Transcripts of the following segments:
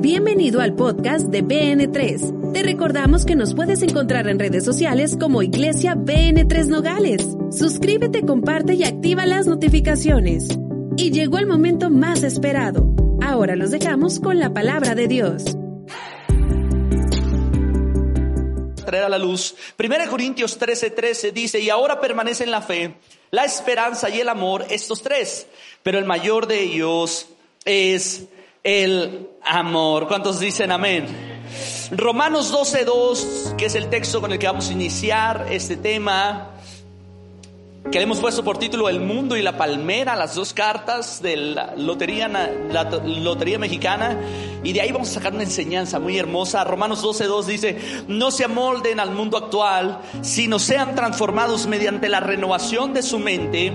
Bienvenido al podcast de BN3. Te recordamos que nos puedes encontrar en redes sociales como Iglesia BN3 Nogales. Suscríbete, comparte y activa las notificaciones. Y llegó el momento más esperado. Ahora los dejamos con la palabra de Dios. traer a la luz. 1 Corintios 13:13 13 dice, y ahora permanecen la fe, la esperanza y el amor, estos tres, pero el mayor de ellos es el amor. ¿Cuántos dicen amén? Romanos 12:2, que es el texto con el que vamos a iniciar este tema, que le hemos puesto por título El mundo y la palmera, las dos cartas de la lotería, mexicana. Y de ahí vamos a sacar una enseñanza muy hermosa. Romanos 12.2 dice, no se amolden al mundo actual, sino sean transformados mediante la renovación de su mente.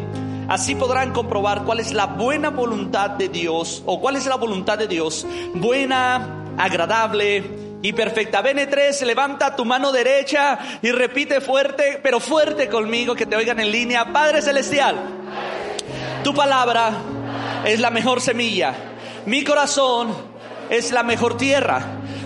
Así podrán comprobar cuál es la buena voluntad de Dios o cuál es la voluntad de Dios, buena, agradable y perfecta. BN3, levanta tu mano derecha y repite fuerte, pero fuerte conmigo, que te oigan en línea. Padre Celestial, tu palabra es la mejor semilla. Mi corazón es la mejor tierra.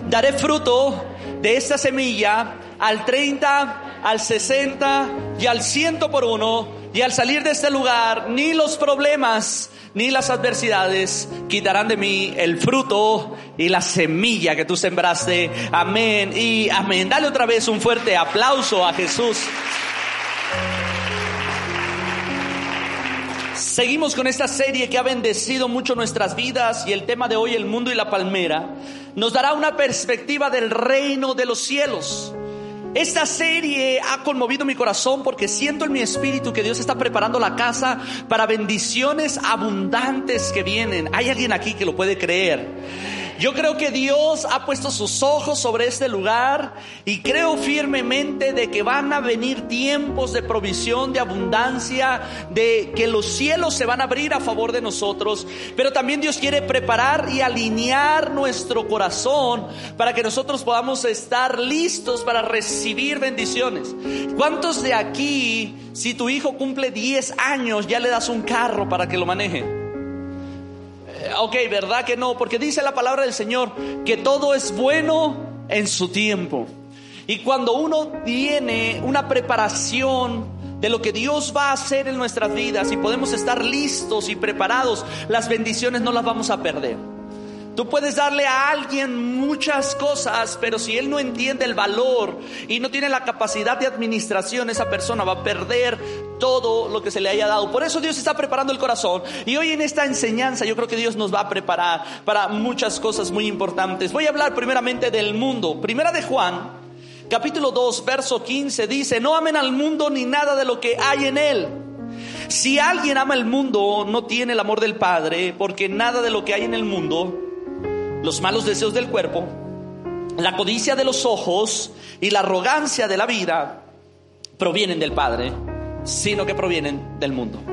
Daré fruto de esta semilla al 30, al 60 y al 100 por uno. Y al salir de este lugar, ni los problemas, ni las adversidades quitarán de mí el fruto y la semilla que tú sembraste. Amén y amén. Dale otra vez un fuerte aplauso a Jesús. Seguimos con esta serie que ha bendecido mucho nuestras vidas y el tema de hoy, el mundo y la palmera, nos dará una perspectiva del reino de los cielos. Esta serie ha conmovido mi corazón porque siento en mi espíritu que Dios está preparando la casa para bendiciones abundantes que vienen. ¿Hay alguien aquí que lo puede creer? Yo creo que Dios ha puesto sus ojos sobre este lugar y creo firmemente de que van a venir tiempos de provisión, de abundancia, de que los cielos se van a abrir a favor de nosotros. Pero también Dios quiere preparar y alinear nuestro corazón para que nosotros podamos estar listos para recibir bendiciones. ¿Cuántos de aquí, si tu hijo cumple 10 años, ya le das un carro para que lo maneje? Ok, ¿verdad que no? Porque dice la palabra del Señor que todo es bueno en su tiempo. Y cuando uno tiene una preparación de lo que Dios va a hacer en nuestras vidas y podemos estar listos y preparados, las bendiciones no las vamos a perder. Tú puedes darle a alguien muchas cosas, pero si él no entiende el valor y no tiene la capacidad de administración, esa persona va a perder todo lo que se le haya dado. Por eso Dios está preparando el corazón. Y hoy en esta enseñanza yo creo que Dios nos va a preparar para muchas cosas muy importantes. Voy a hablar primeramente del mundo. Primera de Juan, capítulo 2, verso 15 dice, no amen al mundo ni nada de lo que hay en él. Si alguien ama el mundo, no tiene el amor del Padre, porque nada de lo que hay en el mundo los malos deseos del cuerpo, la codicia de los ojos y la arrogancia de la vida provienen del Padre, sino que provienen del mundo.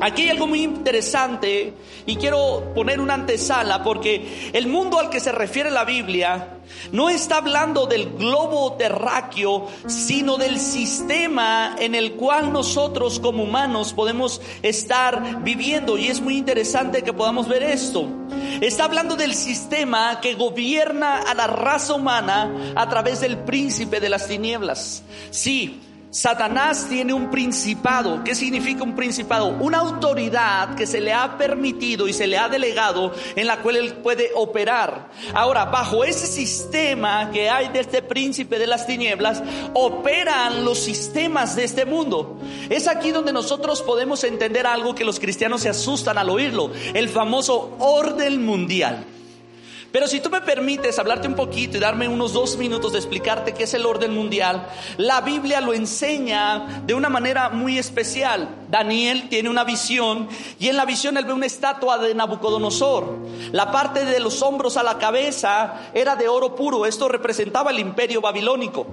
Aquí hay algo muy interesante y quiero poner una antesala porque el mundo al que se refiere la Biblia no está hablando del globo terráqueo, sino del sistema en el cual nosotros como humanos podemos estar viviendo. Y es muy interesante que podamos ver esto. Está hablando del sistema que gobierna a la raza humana a través del príncipe de las tinieblas. Sí, Satanás tiene un principado. ¿Qué significa un principado? Una autoridad que se le ha permitido y se le ha delegado en la cual él puede operar. Ahora, bajo ese sistema que hay de este príncipe de las tinieblas, operan los sistemas de este mundo. Es aquí donde nosotros podemos entender algo que los cristianos se asustan al oírlo, el famoso orden mundial. Pero si tú me permites hablarte un poquito y darme unos dos minutos de explicarte qué es el orden mundial, la Biblia lo enseña de una manera muy especial. Daniel tiene una visión y en la visión él ve una estatua de Nabucodonosor. La parte de los hombros a la cabeza era de oro puro, esto representaba el imperio babilónico.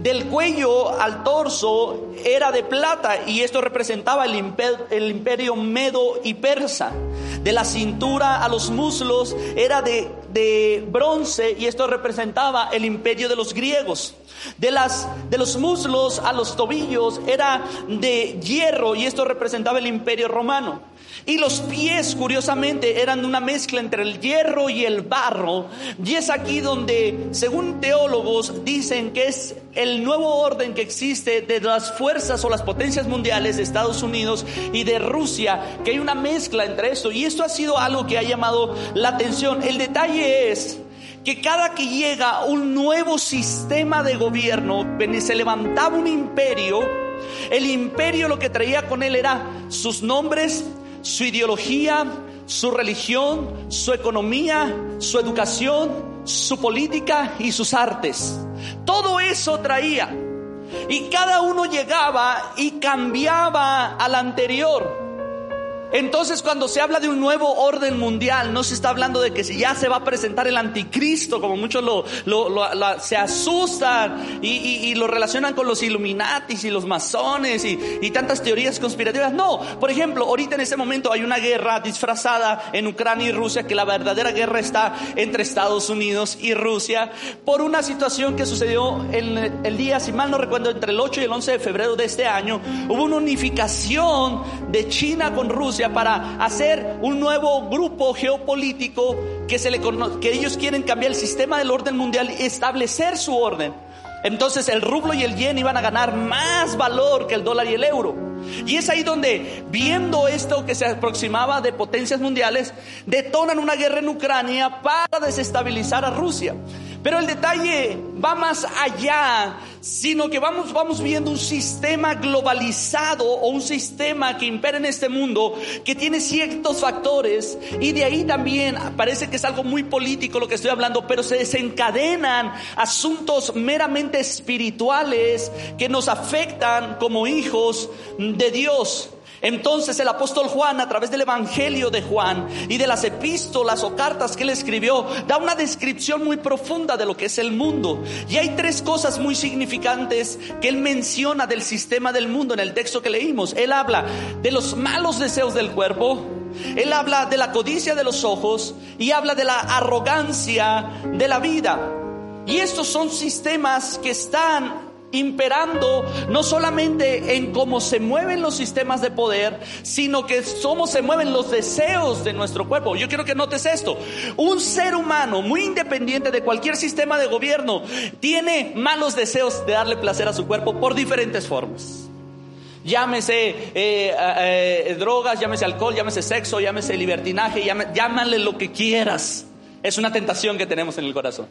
Del cuello al torso era de plata y esto representaba el, imperio, medo y persa. De la cintura a los muslos era de de bronce y esto representaba el imperio de los griegos. De, las, de los muslos a los tobillos era de hierro y esto representaba el imperio romano. Y los pies, curiosamente, eran una mezcla entre el hierro y el barro. Y es aquí donde, según teólogos, dicen que es el nuevo orden que existe de las fuerzas o las potencias mundiales de Estados Unidos y de Rusia, que hay una mezcla entre esto. Y esto ha sido algo que ha llamado la atención. El detalle es que cada que llega un nuevo sistema de gobierno, se levantaba un imperio, el imperio lo que traía con él era sus nombres, su ideología, su religión, su economía, su educación, su política y sus artes. Todo eso traía. Y cada uno llegaba y cambiaba al anterior. Entonces cuando se habla de un nuevo orden mundial, no se está hablando de que ya se va a presentar el anticristo, como muchos lo, se asustan y, lo relacionan con los Illuminatis y los masones y, tantas teorías conspirativas. No, por ejemplo, ahorita en este momento hay una guerra disfrazada en Ucrania y Rusia, que la verdadera guerra está entre Estados Unidos y Rusia, por una situación que sucedió el día, si mal no recuerdo, entre el 8 y el 11 de febrero de este año, hubo una unificación de China con Rusia para hacer un nuevo grupo geopolítico que, se le, que ellos quieren cambiar el sistema del orden mundial y establecer su orden. Entonces el rublo y el yen iban a ganar más valor que el dólar y el euro. Y es ahí donde, viendo esto que se aproximaba de potencias mundiales, detonan una guerra en Ucrania para desestabilizar a Rusia. Pero el detalle va más allá, sino que vamos, vamos viendo un sistema globalizado o un sistema que impera en este mundo que tiene ciertos factores y de ahí también parece que es algo muy político lo que estoy hablando, pero se desencadenan asuntos meramente espirituales que nos afectan como hijos de Dios. Entonces el apóstol Juan, a través del Evangelio de Juan y de las epístolas o cartas que él escribió, da una descripción muy profunda de lo que es el mundo. Y hay tres cosas muy significantes que él menciona del sistema del mundo en el texto que leímos. Él habla de los malos deseos del cuerpo, él habla de la codicia de los ojos y habla de la arrogancia de la vida. Y estos son sistemas que están imperando no solamente en cómo se mueven los sistemas de poder, sino que cómo se mueven los deseos de nuestro cuerpo. Yo quiero que notes esto. Un ser humano muy independiente de cualquier sistema de gobierno tiene malos deseos de darle placer a su cuerpo por diferentes formas. Llámese eh, eh, eh, drogas, llámese alcohol, llámese sexo, llámese libertinaje, llámale lo que quieras. Es una tentación que tenemos en el corazón.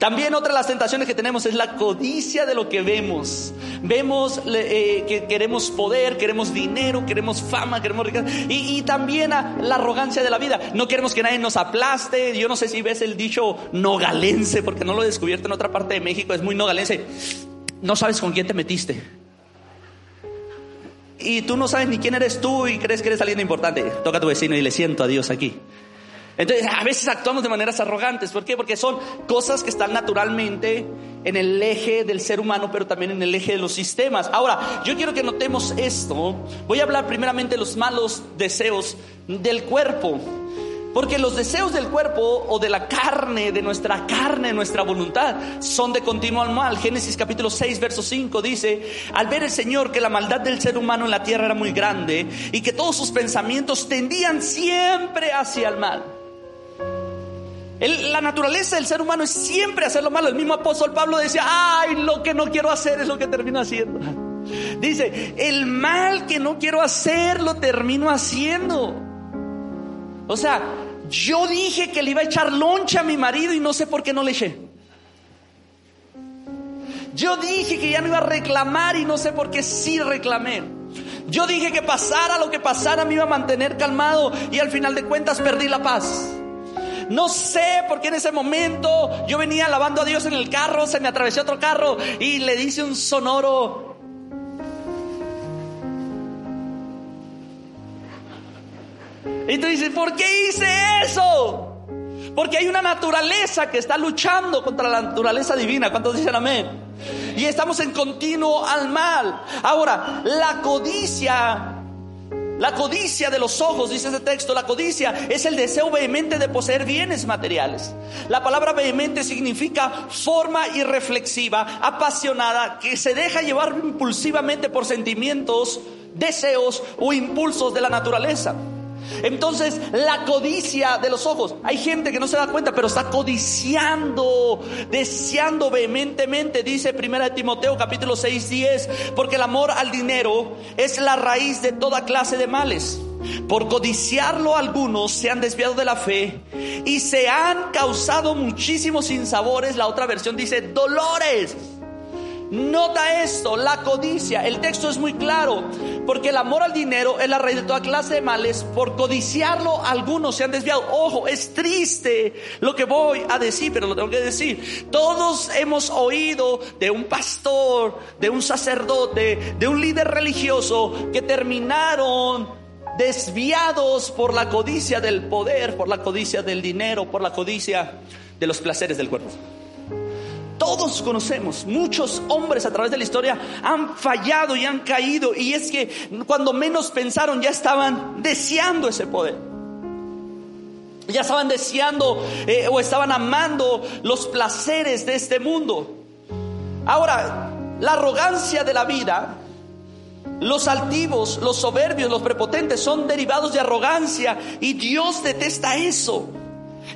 También otra de las tentaciones que tenemos es la codicia de lo que vemos. Vemos eh, que queremos poder, queremos dinero, queremos fama, queremos riqueza. Y, también la arrogancia de la vida. No queremos que nadie nos aplaste. Yo no sé si ves el dicho nogalense, porque no lo he descubierto en otra parte de México. Es muy nogalense. No sabes con quién te metiste. Y tú no sabes ni quién eres tú y crees que eres alguien importante. Toca a tu vecino y le siento a Dios aquí. Entonces, a veces actuamos de maneras arrogantes. ¿Por qué? Porque son cosas que están naturalmente en el eje del ser humano, pero también en el eje de los sistemas. Ahora, yo quiero que notemos esto. Voy a hablar primeramente de los malos deseos del cuerpo. Porque los deseos del cuerpo o de la carne, de nuestra carne, nuestra voluntad, son de continuo al mal. Génesis capítulo 6, verso 5 dice, al ver el Señor que la maldad del ser humano en la tierra era muy grande y que todos sus pensamientos tendían siempre hacia el mal la naturaleza del ser humano es siempre hacer lo malo. El mismo apóstol Pablo decía, ay, lo que no quiero hacer es lo que termino haciendo. Dice, el mal que no quiero hacer lo termino haciendo. O sea, yo dije que le iba a echar loncha a mi marido y no sé por qué no le eché. Yo dije que ya no iba a reclamar y no sé por qué sí reclamé. Yo dije que pasara lo que pasara me iba a mantener calmado y al final de cuentas perdí la paz. No sé por qué en ese momento yo venía alabando a Dios en el carro, se me atravesó otro carro y le dice un sonoro. Y tú dices, ¿por qué hice eso? Porque hay una naturaleza que está luchando contra la naturaleza divina. ¿Cuántos dicen amén? Y estamos en continuo al mal. Ahora, la codicia La codicia de los ojos, dice ese texto, la codicia es el deseo vehemente de poseer bienes materiales. La palabra vehemente significa forma irreflexiva, apasionada, que se deja llevar impulsivamente por sentimientos, deseos o impulsos de la naturaleza. Entonces, la codicia de los ojos. Hay gente que no se da cuenta, pero está codiciando, deseando vehementemente, dice 1 Timoteo capítulo 6, 10, porque el amor al dinero es la raíz de toda clase de males. Por codiciarlo algunos se han desviado de la fe y se han causado muchísimos sinsabores. La otra versión dice dolores. Nota esto, la codicia. El texto es muy claro, porque el amor al dinero es la raíz de toda clase de males. Por codiciarlo, algunos se han desviado. Ojo, es triste lo que voy a decir, pero lo tengo que decir. Todos hemos oído de un pastor, de un sacerdote, de un líder religioso que terminaron desviados por la codicia del poder, por la codicia del dinero, por la codicia de los placeres del cuerpo. Todos conocemos, muchos hombres a través de la historia han fallado y han caído y es que cuando menos pensaron ya estaban deseando ese poder. Ya estaban deseando eh, o estaban amando los placeres de este mundo. Ahora, la arrogancia de la vida, los altivos, los soberbios, los prepotentes son derivados de arrogancia y Dios detesta eso.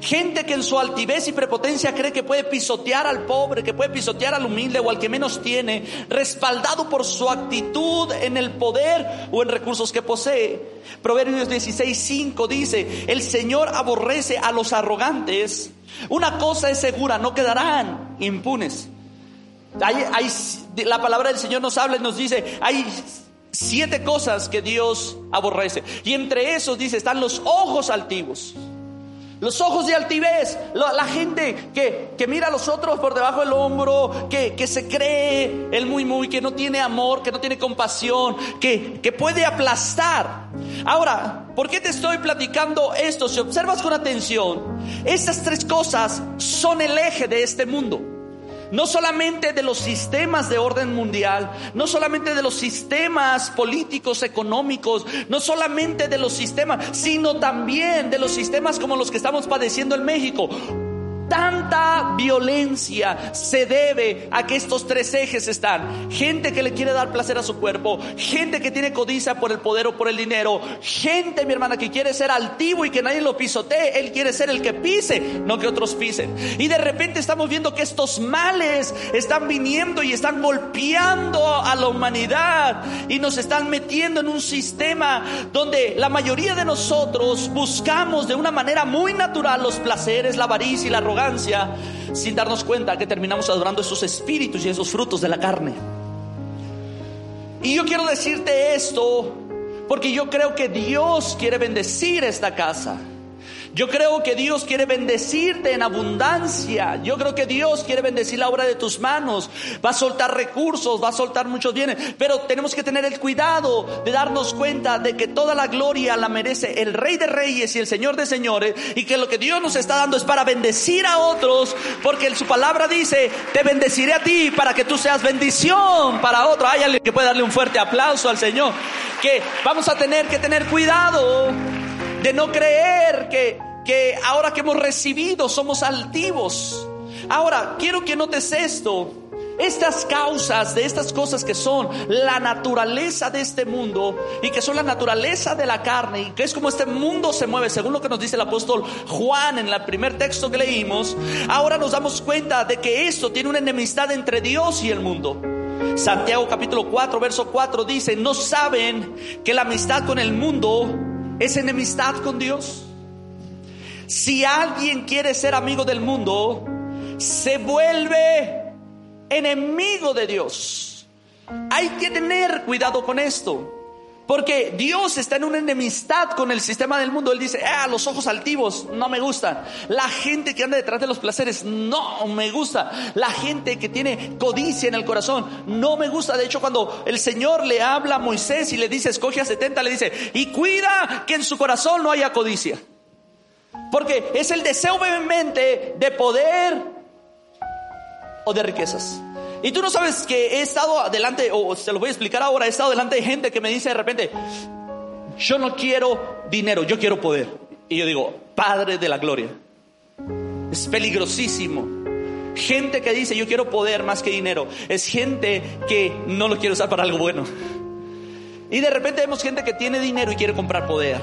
Gente que en su altivez y prepotencia cree que puede pisotear al pobre, que puede pisotear al humilde o al que menos tiene, respaldado por su actitud en el poder o en recursos que posee. Proverbios 16:5 dice, el Señor aborrece a los arrogantes. Una cosa es segura, no quedarán impunes. la palabra del Señor nos habla y nos dice, hay siete cosas que Dios aborrece. Y entre esos dice, están los ojos altivos. Los ojos de altivez, la, gente que, mira a los otros por debajo del hombro, que, que, se cree el muy muy, que no tiene amor, que no tiene compasión, que, que puede aplastar. Ahora, ¿por qué te estoy platicando esto? Si observas con atención, estas tres cosas son el eje de este mundo no solamente de los sistemas de orden mundial, no solamente de los sistemas políticos, económicos, no solamente de los sistemas, sino también de los sistemas como los que estamos padeciendo en México. Tanta violencia se debe a que estos tres ejes están. Gente que le quiere dar placer a su cuerpo, gente que tiene codicia por el poder o por el dinero, gente, mi hermana, que quiere ser altivo y que nadie lo pisotee. Él quiere ser el que pise, no que otros pisen. Y de repente estamos viendo que estos males están viniendo y están golpeando a la humanidad y nos están metiendo en un sistema donde la mayoría de nosotros buscamos de una manera muy natural los placeres, la avaricia y la sin darnos cuenta que terminamos adorando esos espíritus y esos frutos de la carne. Y yo quiero decirte esto porque yo creo que Dios quiere bendecir esta casa. Yo creo que Dios quiere bendecirte en abundancia. Yo creo que Dios quiere bendecir la obra de tus manos. Va a soltar recursos, va a soltar muchos bienes. Pero tenemos que tener el cuidado de darnos cuenta de que toda la gloria la merece el Rey de Reyes y el Señor de Señores. Y que lo que Dios nos está dando es para bendecir a otros. Porque su palabra dice, te bendeciré a ti para que tú seas bendición para otro. Hay alguien que puede darle un fuerte aplauso al Señor. Que vamos a tener que tener cuidado de no creer que, que ahora que hemos recibido somos altivos. Ahora, quiero que notes esto. Estas causas de estas cosas que son la naturaleza de este mundo y que son la naturaleza de la carne y que es como este mundo se mueve, según lo que nos dice el apóstol Juan en el primer texto que leímos, ahora nos damos cuenta de que esto tiene una enemistad entre Dios y el mundo. Santiago capítulo 4, verso 4 dice, no saben que la amistad con el mundo es enemistad con Dios. Si alguien quiere ser amigo del mundo, se vuelve enemigo de Dios. Hay que tener cuidado con esto. Porque Dios está en una enemistad con el sistema del mundo. Él dice, ah, los ojos altivos no me gustan. La gente que anda detrás de los placeres no me gusta. La gente que tiene codicia en el corazón no me gusta. De hecho, cuando el Señor le habla a Moisés y le dice, escoge a 70, le dice, y cuida que en su corazón no haya codicia. Porque es el deseo vehemente de poder o de riquezas. Y tú no sabes que he estado adelante, o se lo voy a explicar ahora, he estado delante de gente que me dice de repente, yo no quiero dinero, yo quiero poder. Y yo digo, Padre de la Gloria. Es peligrosísimo. Gente que dice, yo quiero poder más que dinero. Es gente que no lo quiere usar para algo bueno. Y de repente vemos gente que tiene dinero y quiere comprar poder.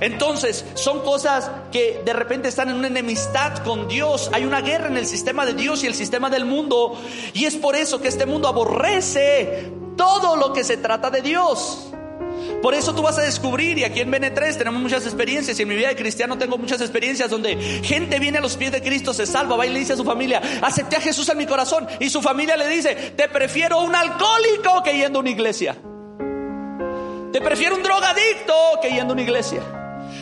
Entonces, son cosas que de repente están en una enemistad con Dios. Hay una guerra en el sistema de Dios y el sistema del mundo. Y es por eso que este mundo aborrece todo lo que se trata de Dios. Por eso tú vas a descubrir, y aquí en BN3 tenemos muchas experiencias, y en mi vida de cristiano tengo muchas experiencias donde gente viene a los pies de Cristo, se salva, va y le dice a su familia, acepté a Jesús en mi corazón, y su familia le dice, te prefiero un alcohólico que yendo a una iglesia. Te prefiero un drogadicto que yendo a una iglesia.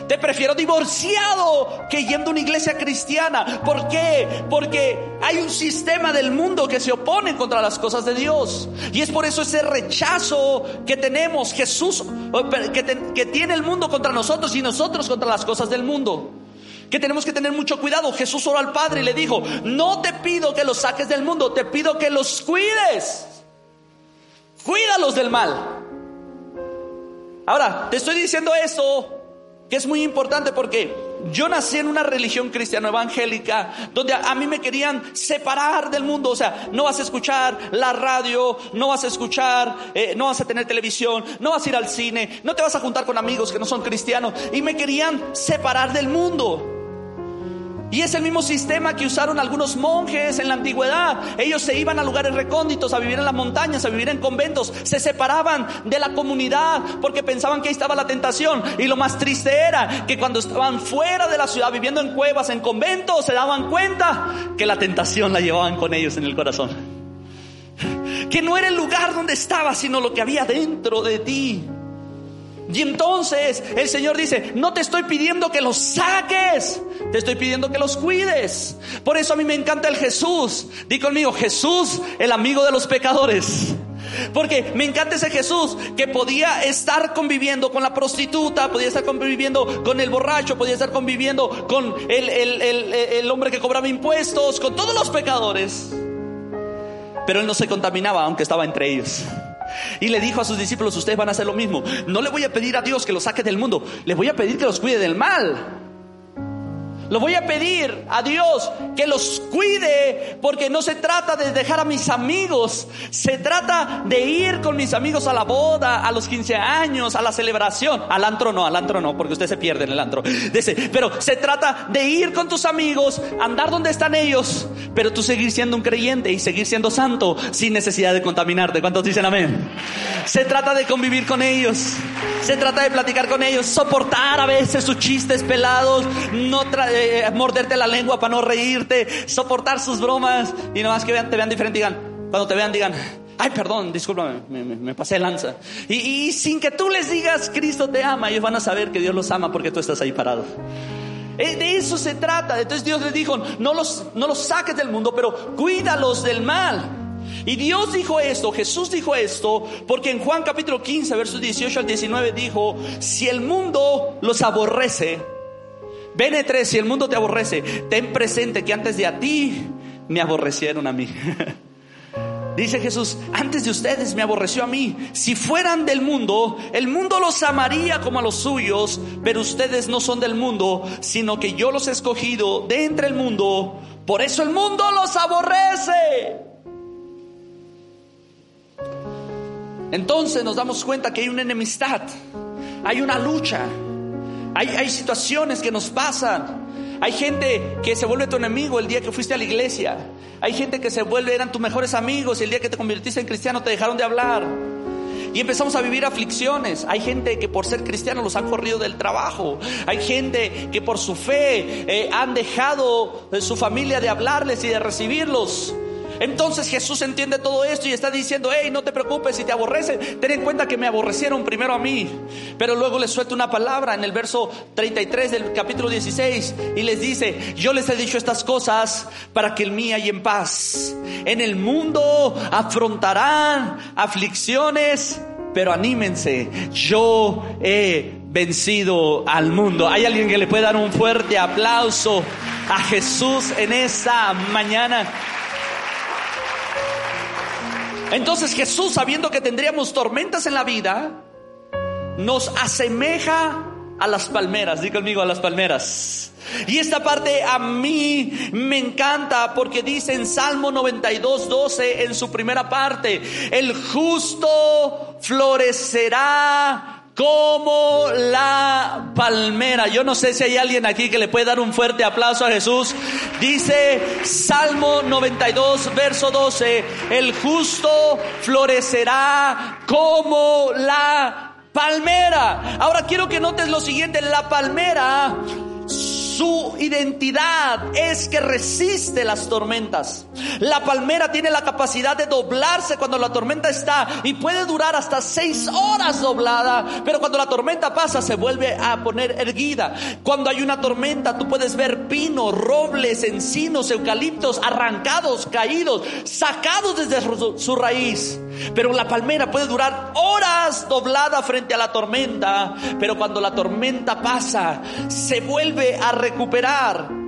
Te prefiero divorciado que yendo a una iglesia cristiana. ¿Por qué? Porque hay un sistema del mundo que se opone contra las cosas de Dios. Y es por eso ese rechazo que tenemos, Jesús, que, que tiene el mundo contra nosotros y nosotros contra las cosas del mundo. Que tenemos que tener mucho cuidado. Jesús oró al Padre y le dijo, no te pido que los saques del mundo, te pido que los cuides. Cuídalos del mal. Ahora, te estoy diciendo eso que es muy importante porque yo nací en una religión cristiana evangélica donde a, mí me querían separar del mundo, o sea, no vas a escuchar la radio, no vas a escuchar, eh, no vas a tener televisión, no vas a ir al cine, no te vas a juntar con amigos que no son cristianos y me querían separar del mundo. Y es el mismo sistema que usaron algunos monjes en la antigüedad. Ellos se iban a lugares recónditos, a vivir en las montañas, a vivir en conventos. Se separaban de la comunidad porque pensaban que ahí estaba la tentación. Y lo más triste era que cuando estaban fuera de la ciudad, viviendo en cuevas, en conventos, se daban cuenta que la tentación la llevaban con ellos en el corazón. Que no era el lugar donde estaba, sino lo que había dentro de ti. Y entonces el Señor dice, no te estoy pidiendo que los saques, te estoy pidiendo que los cuides. Por eso a mí me encanta el Jesús. Di conmigo, Jesús, el amigo de los pecadores. Porque me encanta ese Jesús que podía estar conviviendo con la prostituta, podía estar conviviendo con el borracho, podía estar conviviendo con el, el hombre que cobraba impuestos, con todos los pecadores. Pero él no se contaminaba aunque estaba entre ellos. Y le dijo a sus discípulos, ustedes van a hacer lo mismo. No le voy a pedir a Dios que los saque del mundo, le voy a pedir que los cuide del mal. Lo voy a pedir a Dios que los cuide porque no se trata de dejar a mis amigos, se trata de ir con mis amigos a la boda, a los 15 años, a la celebración, al antro no, al antro no, porque usted se pierde en el antro. Pero se trata de ir con tus amigos, andar donde están ellos, pero tú seguir siendo un creyente y seguir siendo santo sin necesidad de contaminarte. ¿Cuántos dicen amén? Se trata de convivir con ellos, se trata de platicar con ellos, soportar a veces sus chistes pelados, no traer eh, morderte la lengua para no reírte, soportar sus bromas y nomás que vean, te vean diferente, digan, cuando te vean, digan, ay, perdón, discúlpame, me, pasé lanza. Y, sin que tú les digas, Cristo te ama, ellos van a saber que Dios los ama porque tú estás ahí parado. Eh, de eso se trata. Entonces Dios les dijo, no los, no los saques del mundo, pero cuídalos del mal. Y Dios dijo esto, Jesús dijo esto, porque en Juan capítulo 15, versos 18 al 19 dijo, si el mundo los aborrece, BN3, si el mundo te aborrece, ten presente que antes de a ti me aborrecieron a mí. Dice Jesús, antes de ustedes me aborreció a mí. Si fueran del mundo, el mundo los amaría como a los suyos, pero ustedes no son del mundo, sino que yo los he escogido de entre el mundo. Por eso el mundo los aborrece. Entonces nos damos cuenta que hay una enemistad, hay una lucha. Hay, situaciones que nos pasan. Hay gente que se vuelve tu enemigo el día que fuiste a la iglesia. Hay gente que se vuelve, eran tus mejores amigos y el día que te convertiste en cristiano te dejaron de hablar. Y empezamos a vivir aflicciones. Hay gente que por ser cristiano los han corrido del trabajo. Hay gente que por su fe eh, han dejado de su familia de hablarles y de recibirlos. Entonces Jesús entiende todo esto y está diciendo, hey, no te preocupes si te aborrecen, ten en cuenta que me aborrecieron primero a mí. Pero luego les suelta una palabra en el verso 33 del capítulo 16 y les dice, yo les he dicho estas cosas para que el mí y en paz. En el mundo afrontarán aflicciones, pero anímense, yo he vencido al mundo. ¿Hay alguien que le pueda dar un fuerte aplauso a Jesús en esta mañana? Entonces Jesús, sabiendo que tendríamos tormentas en la vida, nos asemeja a las palmeras. Dí conmigo a las palmeras. Y esta parte a mí me encanta porque dice en Salmo 92, 12, en su primera parte, el justo florecerá como la palmera. Yo no sé si hay alguien aquí que le puede dar un fuerte aplauso a Jesús. Dice Salmo 92, verso 12, el justo florecerá como la palmera. Ahora quiero que notes lo siguiente, la palmera su identidad es que resiste las tormentas. La palmera tiene la capacidad de doblarse cuando la tormenta está y puede durar hasta seis horas doblada, pero cuando la tormenta pasa se vuelve a poner erguida. Cuando hay una tormenta tú puedes ver pinos, robles, encinos, eucaliptos arrancados, caídos, sacados desde su raíz. Pero la palmera puede durar horas doblada frente a la tormenta, pero cuando la tormenta pasa se vuelve a recuperar.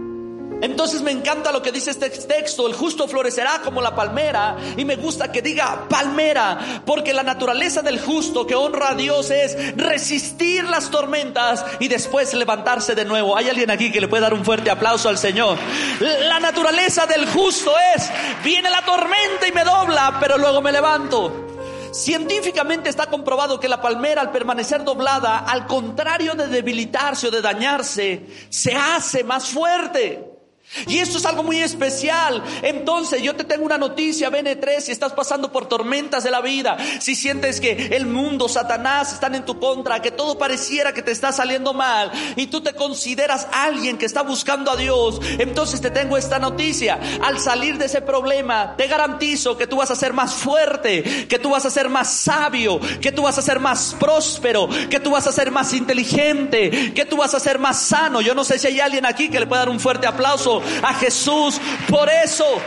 Entonces me encanta lo que dice este texto, el justo florecerá como la palmera y me gusta que diga palmera, porque la naturaleza del justo que honra a Dios es resistir las tormentas y después levantarse de nuevo. Hay alguien aquí que le puede dar un fuerte aplauso al Señor. La naturaleza del justo es, viene la tormenta y me dobla, pero luego me levanto. Científicamente está comprobado que la palmera al permanecer doblada, al contrario de debilitarse o de dañarse, se hace más fuerte. Y esto es algo muy especial. Entonces yo te tengo una noticia, BN3, si estás pasando por tormentas de la vida, si sientes que el mundo, Satanás están en tu contra, que todo pareciera que te está saliendo mal y tú te consideras alguien que está buscando a Dios, entonces te tengo esta noticia. Al salir de ese problema, te garantizo que tú vas a ser más fuerte, que tú vas a ser más sabio, que tú vas a ser más próspero, que tú vas a ser más inteligente, que tú vas a ser más sano. Yo no sé si hay alguien aquí que le pueda dar un fuerte aplauso a Jesús por eso.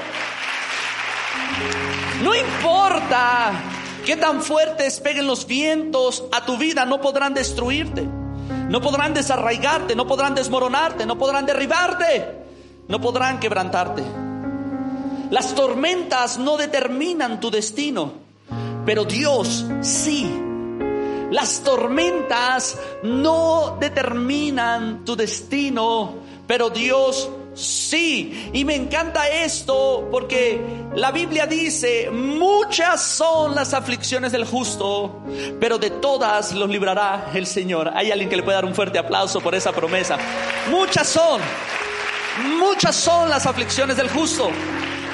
No importa qué tan fuertes peguen los vientos a tu vida, no podrán destruirte, no podrán desarraigarte, no podrán desmoronarte, no podrán derribarte, no podrán quebrantarte. Las tormentas no determinan tu destino, pero Dios sí. Las tormentas no determinan tu destino, pero Dios Sí, y me encanta esto porque la Biblia dice, muchas son las aflicciones del justo, pero de todas los librará el Señor. Hay alguien que le puede dar un fuerte aplauso por esa promesa. Muchas son, muchas son las aflicciones del justo,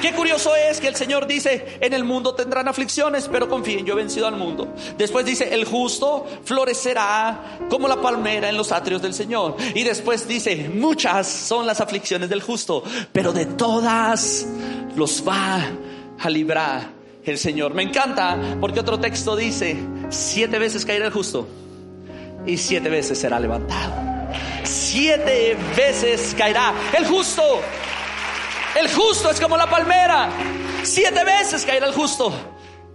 Qué curioso es que el Señor dice, en el mundo tendrán aflicciones, pero confíen, yo he vencido al mundo. Después dice, el justo florecerá como la palmera en los atrios del Señor. Y después dice, muchas son las aflicciones del justo, pero de todas los va a librar el Señor. Me encanta porque otro texto dice, siete veces caerá el justo y siete veces será levantado. Siete veces caerá el justo el justo es como la palmera. Siete veces caerá el justo.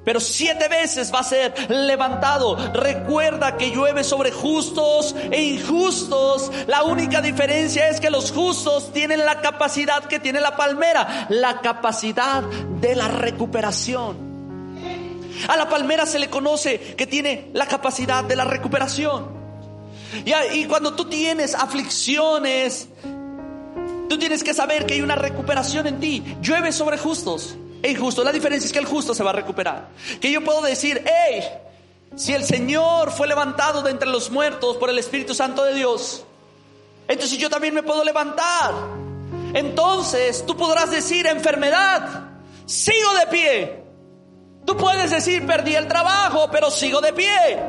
Pero siete veces va a ser levantado. Recuerda que llueve sobre justos e injustos. La única diferencia es que los justos tienen la capacidad que tiene la palmera, la capacidad de la recuperación. A la palmera se le conoce que tiene la capacidad de la recuperación. Y, cuando tú tienes aflicciones, Tú tienes que saber que hay una recuperación en ti. Llueve sobre justos e injustos. La diferencia es que el justo se va a recuperar. Que yo puedo decir, hey, si el Señor fue levantado de entre los muertos por el Espíritu Santo de Dios, entonces yo también me puedo levantar. Entonces tú podrás decir, enfermedad, sigo de pie. Tú puedes decir, perdí el trabajo, pero sigo de pie.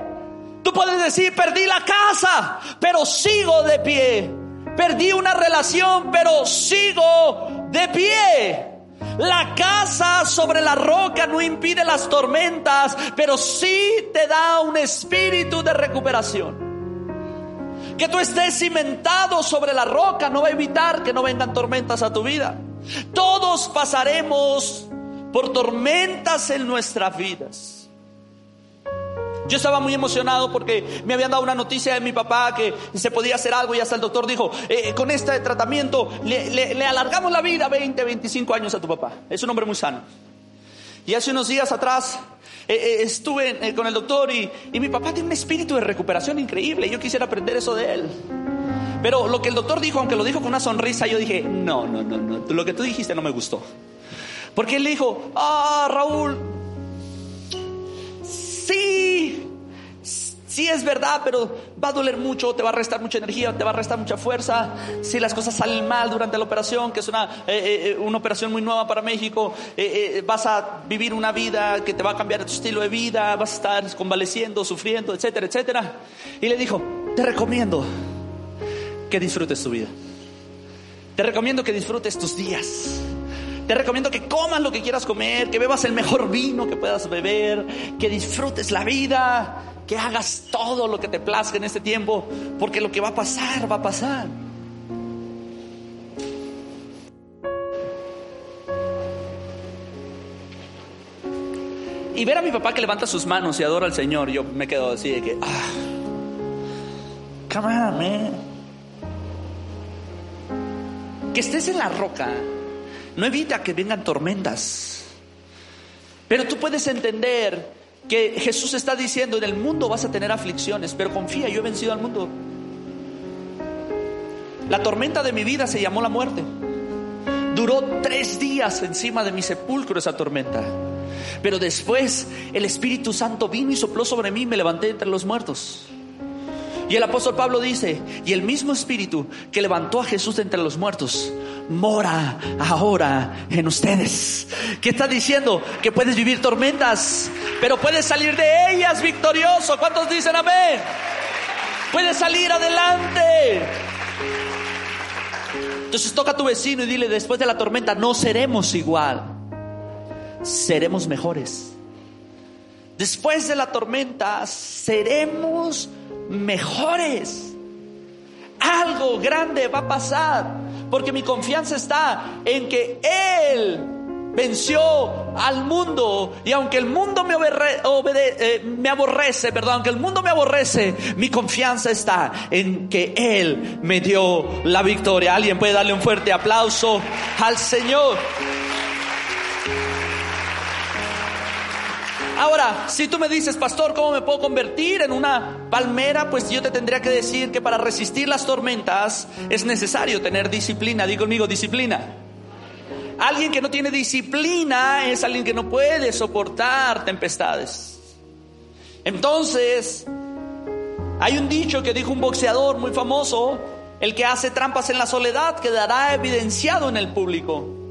Tú puedes decir, perdí la casa, pero sigo de pie. Perdí una relación, pero sigo de pie. La casa sobre la roca no impide las tormentas, pero sí te da un espíritu de recuperación. Que tú estés cimentado sobre la roca no va a evitar que no vengan tormentas a tu vida. Todos pasaremos por tormentas en nuestras vidas. Yo estaba muy emocionado porque me habían dado una noticia de mi papá que se podía hacer algo y hasta el doctor dijo, eh, con este tratamiento le, alargamos la vida 20, 25 años a tu papá. Es un hombre muy sano. Y hace unos días atrás eh, eh, estuve eh, con el doctor y, y mi papá tiene un espíritu de recuperación increíble. Yo quisiera aprender eso de él. Pero lo que el doctor dijo, aunque lo dijo con una sonrisa, yo dije, no, no, no, no, lo que tú dijiste no me gustó. Porque él dijo, ah, Raúl, sí, sí es verdad, pero va a doler mucho, te va a restar mucha energía, te va a restar mucha fuerza. Si las cosas salen mal durante la operación, que es una, eh, eh, una operación muy nueva para México, eh, vas a vivir una vida que te va a cambiar tu estilo de vida, vas a estar convaleciendo, sufriendo, etcétera, etcétera. Y le dijo, te recomiendo que disfrutes tu vida. Te recomiendo que disfrutes tus días. Te recomiendo que comas lo que quieras comer, que bebas el mejor vino que puedas beber, que disfrutes la vida, que hagas todo lo que te plazca en este tiempo, porque lo que va a pasar, va a pasar. Y ver a mi papá que levanta sus manos y adora al Señor, yo me quedo así de que, ah, come on, man. Que estés en la roca no evita que vengan tormentas. Pero tú puedes entender que Jesús está diciendo, en el mundo vas a tener aflicciones, pero confía, yo he vencido al mundo. La tormenta de mi vida se llamó la muerte. Duró tres días encima de mi sepulcro esa tormenta. Pero después el Espíritu Santo vino y sopló sobre mí y me levanté entre los muertos. Y el apóstol Pablo dice, y el mismo espíritu que levantó a Jesús de entre los muertos, mora ahora en ustedes. ¿Qué está diciendo? Que puedes vivir tormentas, pero puedes salir de ellas victorioso. ¿Cuántos dicen amén? Puedes salir adelante. Entonces toca a tu vecino y dile, después de la tormenta no seremos igual, seremos mejores. Después de la tormenta seremos mejores. Algo grande va a pasar, porque mi confianza está en que Él venció al mundo y aunque el mundo me, eh, me aborrece, perdón, aunque el mundo me aborrece, mi confianza está en que Él me dio la victoria. Alguien puede darle un fuerte aplauso al Señor. Ahora, si tú me dices, pastor, ¿cómo me puedo convertir en una palmera? Pues yo te tendría que decir que para resistir las tormentas es necesario tener disciplina. Digo conmigo, disciplina. Alguien que no tiene disciplina es alguien que no puede soportar tempestades. Entonces, hay un dicho que dijo un boxeador muy famoso, el que hace trampas en la soledad quedará evidenciado en el público.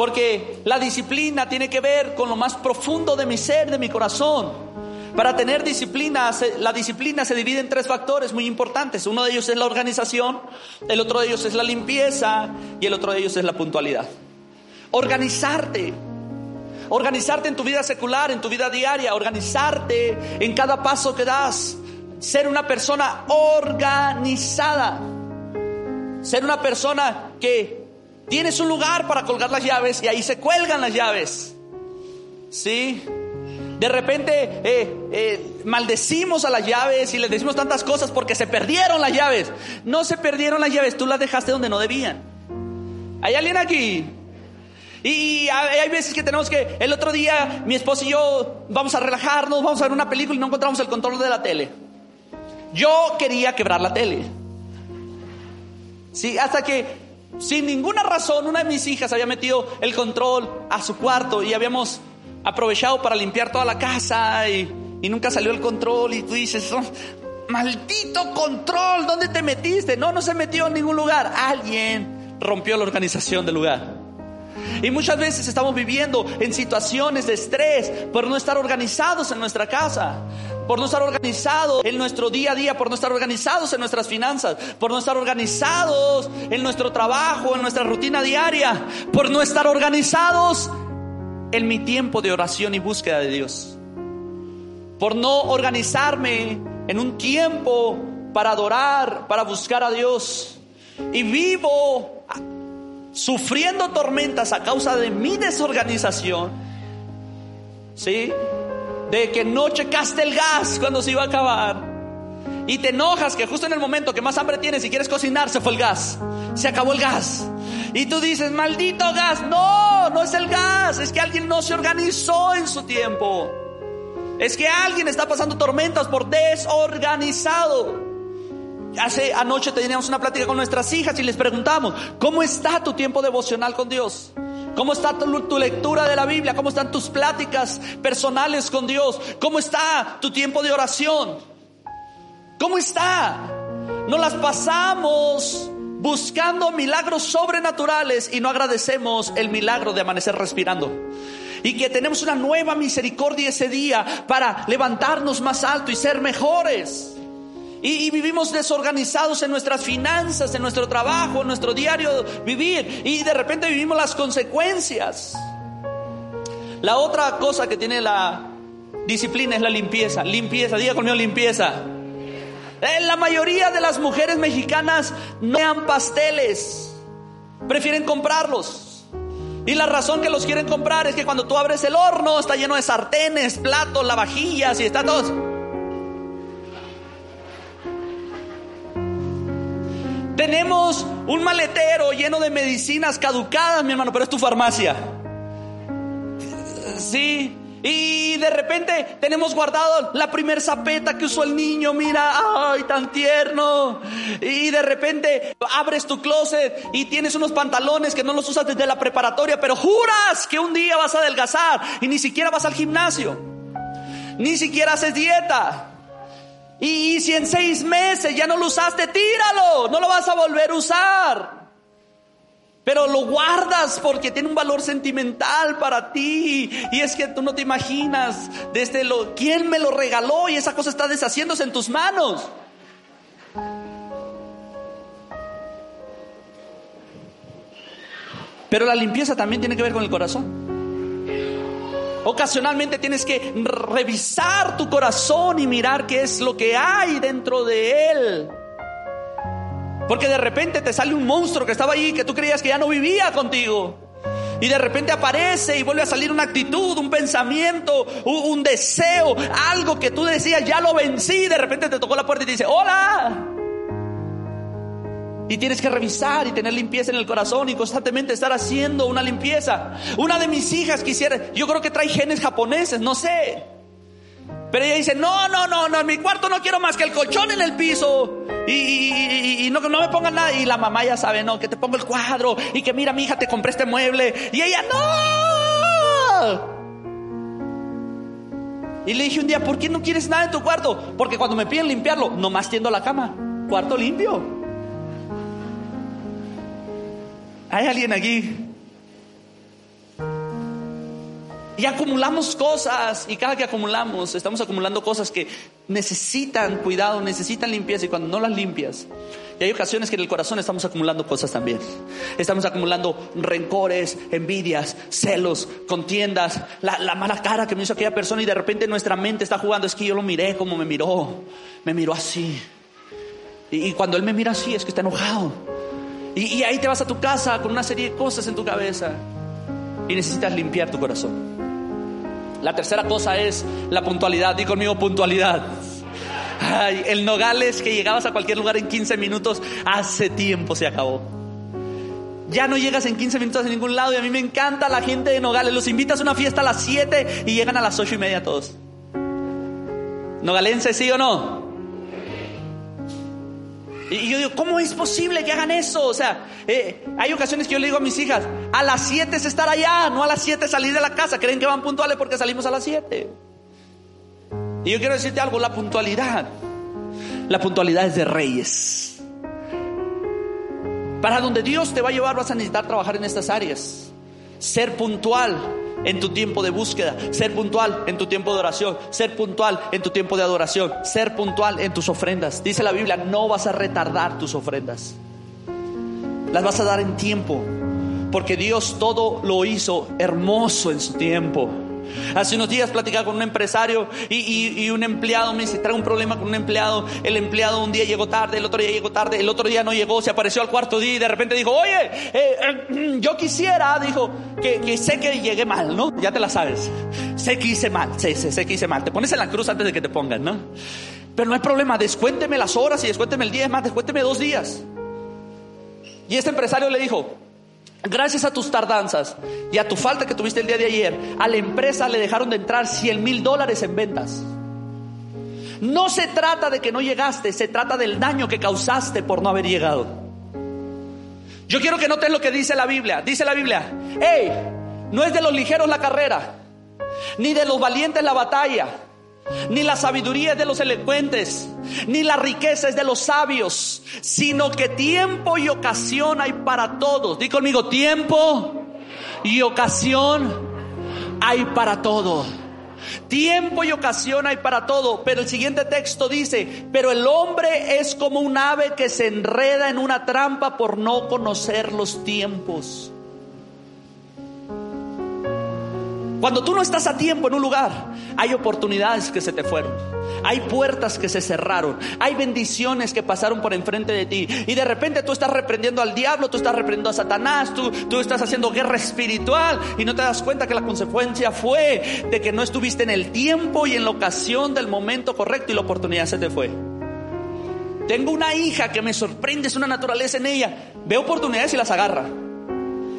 Porque la disciplina tiene que ver con lo más profundo de mi ser, de mi corazón. Para tener disciplina, la disciplina se divide en tres factores muy importantes. Uno de ellos es la organización, el otro de ellos es la limpieza y el otro de ellos es la puntualidad. Organizarte. Organizarte en tu vida secular, en tu vida diaria, organizarte en cada paso que das. Ser una persona organizada. Ser una persona que Tienes un lugar para colgar las llaves y ahí se cuelgan las llaves. ¿Sí? De repente eh, eh, maldecimos a las llaves y les decimos tantas cosas porque se perdieron las llaves. No se perdieron las llaves, tú las dejaste donde no debían. ¿Hay alguien aquí? Y hay veces que tenemos que, el otro día mi esposo y yo vamos a relajarnos, vamos a ver una película y no encontramos el control de la tele. Yo quería quebrar la tele. Sí, hasta que sin ninguna razón, una de mis hijas había metido el control a su cuarto y habíamos aprovechado para limpiar toda la casa y, nunca salió el control y tú dices, oh, maldito control, ¿dónde te metiste? No, no se metió en ningún lugar. Alguien rompió la organización del lugar. Y muchas veces estamos viviendo en situaciones de estrés por no estar organizados en nuestra casa, por no estar organizados en nuestro día a día, por no estar organizados en nuestras finanzas, por no estar organizados en nuestro trabajo, en nuestra rutina diaria, por no estar organizados en mi tiempo de oración y búsqueda de Dios, por no organizarme en un tiempo para adorar, para buscar a Dios. Y vivo sufriendo tormentas a causa de mi desorganización, ¿sí? De que no checaste el gas cuando se iba a acabar. Y te enojas que justo en el momento que más hambre tienes y quieres cocinar se fue el gas. Se acabó el gas. Y tú dices, maldito gas. No, no es el gas. Es que alguien no se organizó en su tiempo. Es que alguien está pasando tormentas por desorganizado. Hace anoche teníamos una plática con nuestras hijas y les preguntamos, ¿cómo está tu tiempo devocional con Dios? ¿Cómo está tu, tu, lectura de la Biblia? ¿Cómo están tus pláticas personales con Dios? ¿Cómo está tu tiempo de oración? ¿Cómo está? Nos las pasamos buscando milagros sobrenaturales y no agradecemos el milagro de amanecer respirando. Y que tenemos una nueva misericordia ese día para levantarnos más alto y ser mejores. Y, vivimos desorganizados en nuestras finanzas, en nuestro trabajo, en nuestro diario vivir. Y de repente vivimos las consecuencias. La otra cosa que tiene la disciplina es la limpieza. Limpieza, diga conmigo limpieza. En la mayoría de las mujeres mexicanas no dan pasteles, prefieren comprarlos. Y la razón que los quieren comprar es que cuando tú abres el horno está lleno de sartenes, platos, lavajillas y está todo. Tenemos un maletero lleno de medicinas caducadas, mi hermano, pero es tu farmacia. Sí, y de repente tenemos guardado la primer zapeta que usó el niño, mira, ay, tan tierno. Y de repente abres tu closet y tienes unos pantalones que no los usas desde la preparatoria, pero juras que un día vas a adelgazar y ni siquiera vas al gimnasio. Ni siquiera haces dieta. Y, si en seis meses ya no lo usaste, tíralo, no lo vas a volver a usar. Pero lo guardas porque tiene un valor sentimental para ti. Y es que tú no te imaginas desde lo, quién me lo regaló y esa cosa está deshaciéndose en tus manos. Pero la limpieza también tiene que ver con el corazón. Ocasionalmente tienes que revisar tu corazón y mirar qué es lo que hay dentro de él. Porque de repente te sale un monstruo que estaba allí que tú creías que ya no vivía contigo. Y de repente aparece y vuelve a salir una actitud, un pensamiento, un, deseo, algo que tú decías, ya lo vencí. De repente te tocó la puerta y te dice, hola. Y tienes que revisar y tener limpieza en el corazón y constantemente estar haciendo una limpieza. Una de mis hijas quisiera, yo creo que trae genes japoneses, no sé. Pero ella dice, no, no, no, no, en mi cuarto no quiero más que el colchón en el piso. Y, no, no me pongan nada. Y la mamá ya sabe, no, que te pongo el cuadro. Y que mira, mi hija, te compré este mueble. Y ella, no. Y le dije un día, ¿por qué no quieres nada en tu cuarto? Porque cuando me piden limpiarlo, nomás tiendo la cama. Cuarto limpio. ¿Hay alguien aquí Y acumulamos cosas y cada que acumulamos estamos acumulando cosas que necesitan cuidado, necesitan limpieza y cuando no las limpias, y hay ocasiones que en el corazón estamos acumulando cosas también. Estamos acumulando rencores, envidias, celos, contiendas, la, mala cara que me hizo aquella persona y de repente nuestra mente está jugando, es que yo lo miré como me miró, me miró así. Y, cuando él me mira así es que está enojado. Y ahí te vas a tu casa con una serie de cosas en tu cabeza y necesitas limpiar tu corazón. La tercera cosa es la puntualidad. Di conmigo puntualidad. Ay, el Nogales que llegabas a cualquier lugar en 15 minutos, hace tiempo se acabó. Ya no llegas en 15 minutos a ningún lado y a mí me encanta la gente de Nogales. Los invitas a una fiesta a las 7 y llegan a las 8 y media todos. ¿Nogalense sí o no? Y yo digo, ¿cómo es posible que hagan eso? O sea, eh, hay ocasiones que yo le digo a mis hijas, a las 7 es estar allá, no a las 7 salir de la casa. Creen que van puntuales porque salimos a las 7. Y yo quiero decirte algo, la puntualidad. La puntualidad es de reyes. Para donde Dios te va a llevar vas a necesitar trabajar en estas áreas. Ser puntual, en tu tiempo de búsqueda, ser puntual en tu tiempo de oración, ser puntual en tu tiempo de adoración, ser puntual en tus ofrendas. Dice la Biblia, no vas a retardar tus ofrendas. Las vas a dar en tiempo, porque Dios todo lo hizo hermoso en su tiempo. Hace unos días platicaba con un empresario y, un empleado me dice, trae un problema con un empleado. El empleado un día llegó tarde, el otro día llegó tarde, el otro día no llegó, se apareció al cuarto día y de repente dijo, oye, eh, yo quisiera, dijo, que, sé que llegué mal, ¿no? Ya te la sabes. Sé que hice mal, sé que hice mal. Te pones en la cruz antes de que te pongan, ¿no? Pero no hay problema, descuénteme las horas y descuénteme el día, es más, descuénteme dos días. Y este empresario le dijo, Gracias a tus tardanzas y a tu falta que tuviste el día de ayer, a la empresa le dejaron de entrar 100 mil dólares en ventas. No se trata de que no llegaste, se trata del daño que causaste por no haber llegado. Yo quiero que noten lo que dice la Biblia. Dice la Biblia, hey, no es de los ligeros la carrera, ni de los valientes la batalla, ni la sabiduría es de los elocuentes, ni la riqueza es de los sabios, sino que tiempo y ocasión hay para todos. Di conmigo, tiempo y ocasión hay para todo. Tiempo y ocasión hay para todo, pero el siguiente texto dice, pero el hombre es como un ave que se enreda en una trampa por no conocer los tiempos. Cuando tú no estás a tiempo en un lugar, hay oportunidades que se te fueron. Hay puertas que se cerraron. Hay bendiciones que pasaron por enfrente de ti. Y de repente tú estás reprendiendo al diablo, tú estás reprendiendo a Satanás, tú, tú estás haciendo guerra espiritual y no te das cuenta que la consecuencia fue de que no estuviste en el tiempo y en la ocasión del momento correcto y la oportunidad se te fue. Tengo una hija que me sorprende, es una naturaleza en ella. Ve oportunidades y las agarra.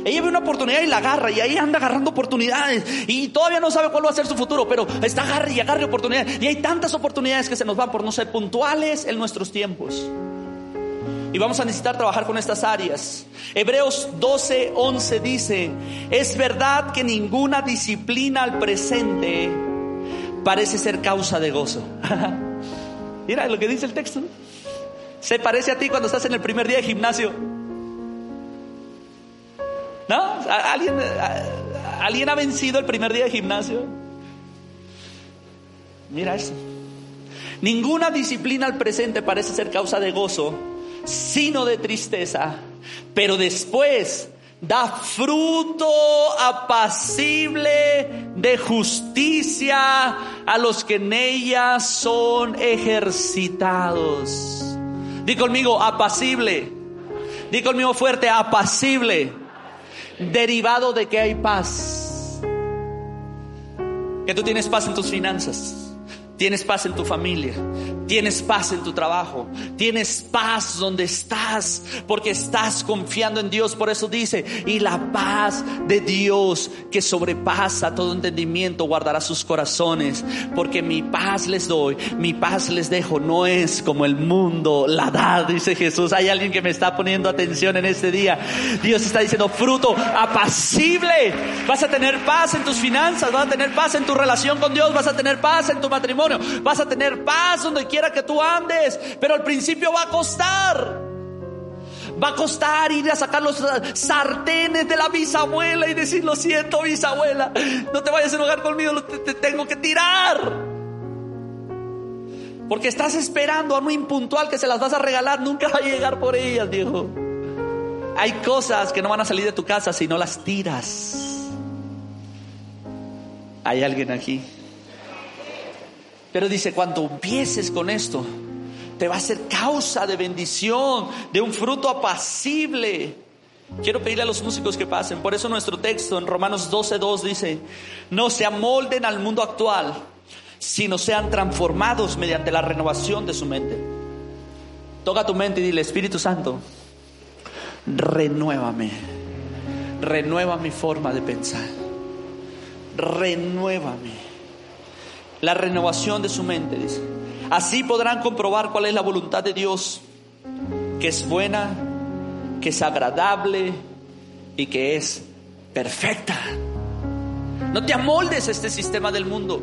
Ella ve una oportunidad y la agarra y ahí anda agarrando oportunidades y todavía no sabe cuál va a ser su futuro, pero está agarre y agarre oportunidades. Y hay tantas oportunidades que se nos van por no ser puntuales en nuestros tiempos. Y vamos a necesitar trabajar con estas áreas. Hebreos 12, 11 dice, es verdad que ninguna disciplina al presente parece ser causa de gozo. Mira lo que dice el texto. Se parece a ti cuando estás en el primer día de gimnasio ¿No? ¿Alguien, ¿Alguien ha vencido el primer día de gimnasio? Mira eso. Ninguna disciplina al presente parece ser causa de gozo, sino de tristeza. Pero después da fruto apacible de justicia a los que en ella son ejercitados. Di conmigo, apacible. Di conmigo fuerte, apacible derivado de que hay paz. Que tú tienes paz en tus finanzas, tienes paz en tu familia, Tienes paz en tu trabajo. Tienes paz donde estás porque estás confiando en Dios. Por eso dice, y la paz de Dios que sobrepasa todo entendimiento guardará sus corazones. Porque mi paz les doy, mi paz les dejo. No es como el mundo la da, dice Jesús. Hay alguien que me está poniendo atención en este día. Dios está diciendo fruto apacible. Vas a tener paz en tus finanzas, vas a tener paz en tu relación con Dios, vas a tener paz en tu matrimonio, vas a tener paz donde quieras que tú andes, pero al principio va a costar. Va a costar ir a sacar los sartenes de la bisabuela y decir, lo siento bisabuela, no te vayas a enojar conmigo, te, te tengo que tirar. Porque estás esperando a un impuntual que se las vas a regalar, nunca va a llegar por ellas, viejo. Hay cosas que no van a salir de tu casa si no las tiras. ¿Hay alguien aquí? Pero dice, cuando empieces con esto, te va a ser causa de bendición, de un fruto apacible. Quiero pedirle a los músicos que pasen. Por eso nuestro texto en Romanos 12.2 dice, no se amolden al mundo actual, sino sean transformados mediante la renovación de su mente. Toca tu mente y dile, Espíritu Santo, renuévame, renueva mi forma de pensar, renuévame la renovación de su mente, dice. Así podrán comprobar cuál es la voluntad de Dios, que es buena, que es agradable y que es perfecta. No te amoldes a este sistema del mundo.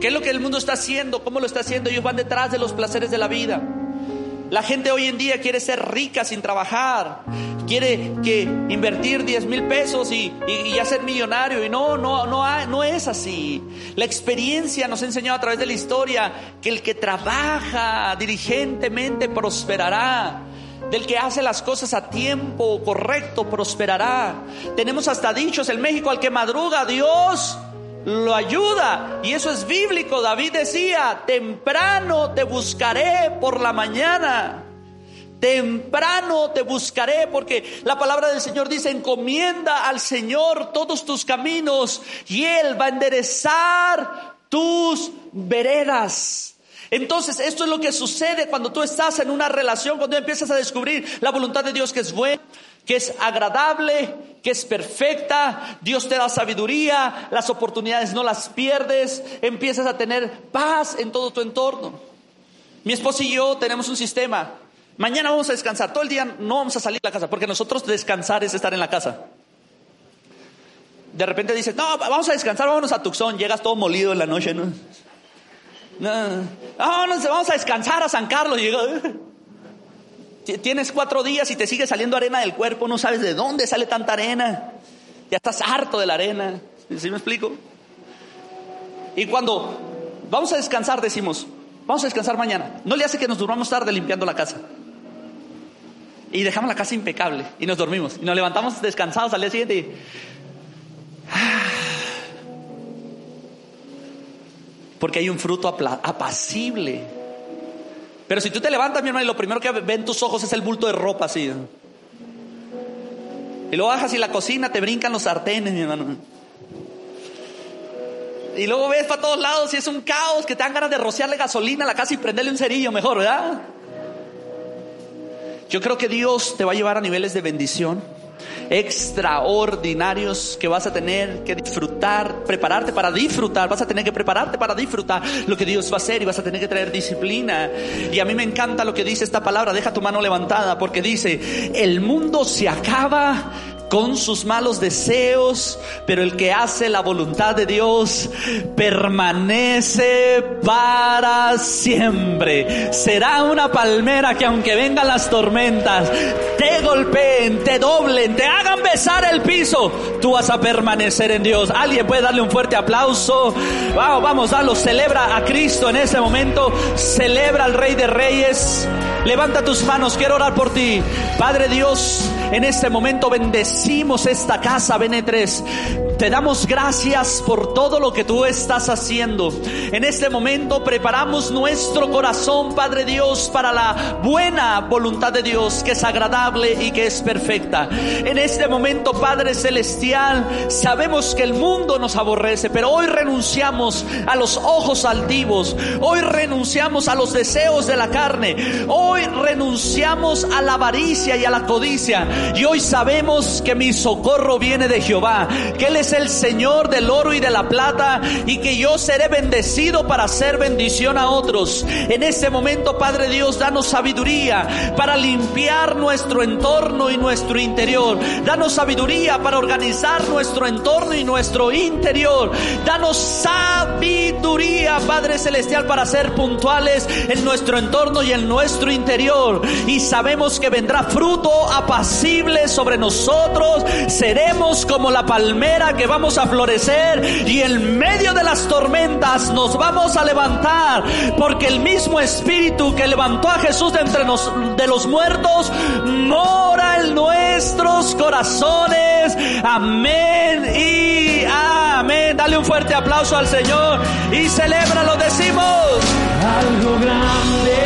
¿Qué es lo que el mundo está haciendo? ¿Cómo lo está haciendo? Ellos van detrás de los placeres de la vida. La gente hoy en día quiere ser rica sin trabajar, quiere que invertir 10 mil pesos y, ya ser millonario. Y no, no, no, no es así. La experiencia nos ha enseñado a través de la historia que el que trabaja diligentemente prosperará. Del que hace las cosas a tiempo correcto prosperará. Tenemos hasta dichos en México, al que madruga Dios lo ayuda. Y eso es bíblico. David decía, temprano te buscaré por la mañana. Temprano te buscaré porque la palabra del Señor dice, encomienda al Señor todos tus caminos y Él va a enderezar tus veredas. Entonces, esto es lo que sucede cuando tú estás en una relación, cuando empiezas a descubrir la voluntad de Dios que es buena, que es agradable, que es perfecta, Dios te da sabiduría, las oportunidades no las pierdes, empiezas a tener paz en todo tu entorno. Mi esposo y yo tenemos un sistema. Mañana vamos a descansar, todo el día no vamos a salir de la casa, porque nosotros descansar es estar en la casa. De repente dices, no, vamos a descansar, vámonos a Tucson, llegas todo molido en la noche, ¿no? No, vamos a descansar a San Carlos. Tienes cuatro días y te sigue saliendo arena del cuerpo, no sabes de dónde sale tanta arena. Ya estás harto de la arena. ¿Sí me explico? Y cuando vamos a descansar, decimos, vamos a descansar mañana. No le hace que nos durmamos tarde limpiando la casa. Y dejamos la casa impecable y nos dormimos. Y nos levantamos descansados al día siguiente. Porque hay un fruto apacible pero si tú te levantas, mi hermano, y lo primero que ven tus ojos es el bulto de ropa así. Y lo bajas y la cocina te brincan los sartenes, mi hermano. Y luego ves para todos lados y es un caos que te dan ganas de rociarle gasolina a la casa y prenderle un cerillo mejor, ¿verdad? Yo creo que Dios te va a llevar a niveles de bendición extraordinarios que vas a tener que disfrutar, prepararte para disfrutar, vas a tener que prepararte para disfrutar lo que Dios va a hacer y vas a tener que traer disciplina. Y a mí me encanta lo que dice esta palabra, deja tu mano levantada porque dice, el mundo se acaba con sus malos deseos, pero el que hace la voluntad de Dios permanece para siempre. Será una palmera que aunque vengan las tormentas, te golpeen, te doblen, te hagan besar el piso, tú vas a permanecer en Dios. Alguien puede darle un fuerte aplauso. Vamos, vamos, dalo, celebra a Cristo en ese momento, celebra al Rey de Reyes. Levanta tus manos, quiero orar por ti. Padre Dios, en este momento bendecimos esta casa, Benetres. Te damos gracias por todo lo que tú estás haciendo. En este momento preparamos nuestro corazón, Padre Dios, para la buena voluntad de Dios, que es agradable y que es perfecta. En este momento, Padre Celestial, sabemos que el mundo nos aborrece, pero hoy renunciamos a los ojos altivos. Hoy renunciamos a los deseos de la carne. Hoy renunciamos a la avaricia y a la codicia. Y hoy sabemos que mi socorro viene de Jehová, que Él es el Señor del oro y de la plata y que yo seré bendecido para hacer bendición a otros. En este momento, Padre Dios, danos sabiduría para limpiar nuestro entorno y nuestro interior. Danos sabiduría para organizar nuestro entorno y nuestro interior. Danos sabiduría, Padre Celestial, para ser puntuales en nuestro entorno y en nuestro interior. Y sabemos que vendrá fruto apacible sobre nosotros. Seremos como la palmera que vamos a florecer y en medio de las tormentas nos vamos a levantar porque el mismo espíritu que levantó a Jesús de entre de los muertos mora en nuestros corazones. Amén y amén. Dale un fuerte aplauso al Señor y celebra, lo decimos. Algo grande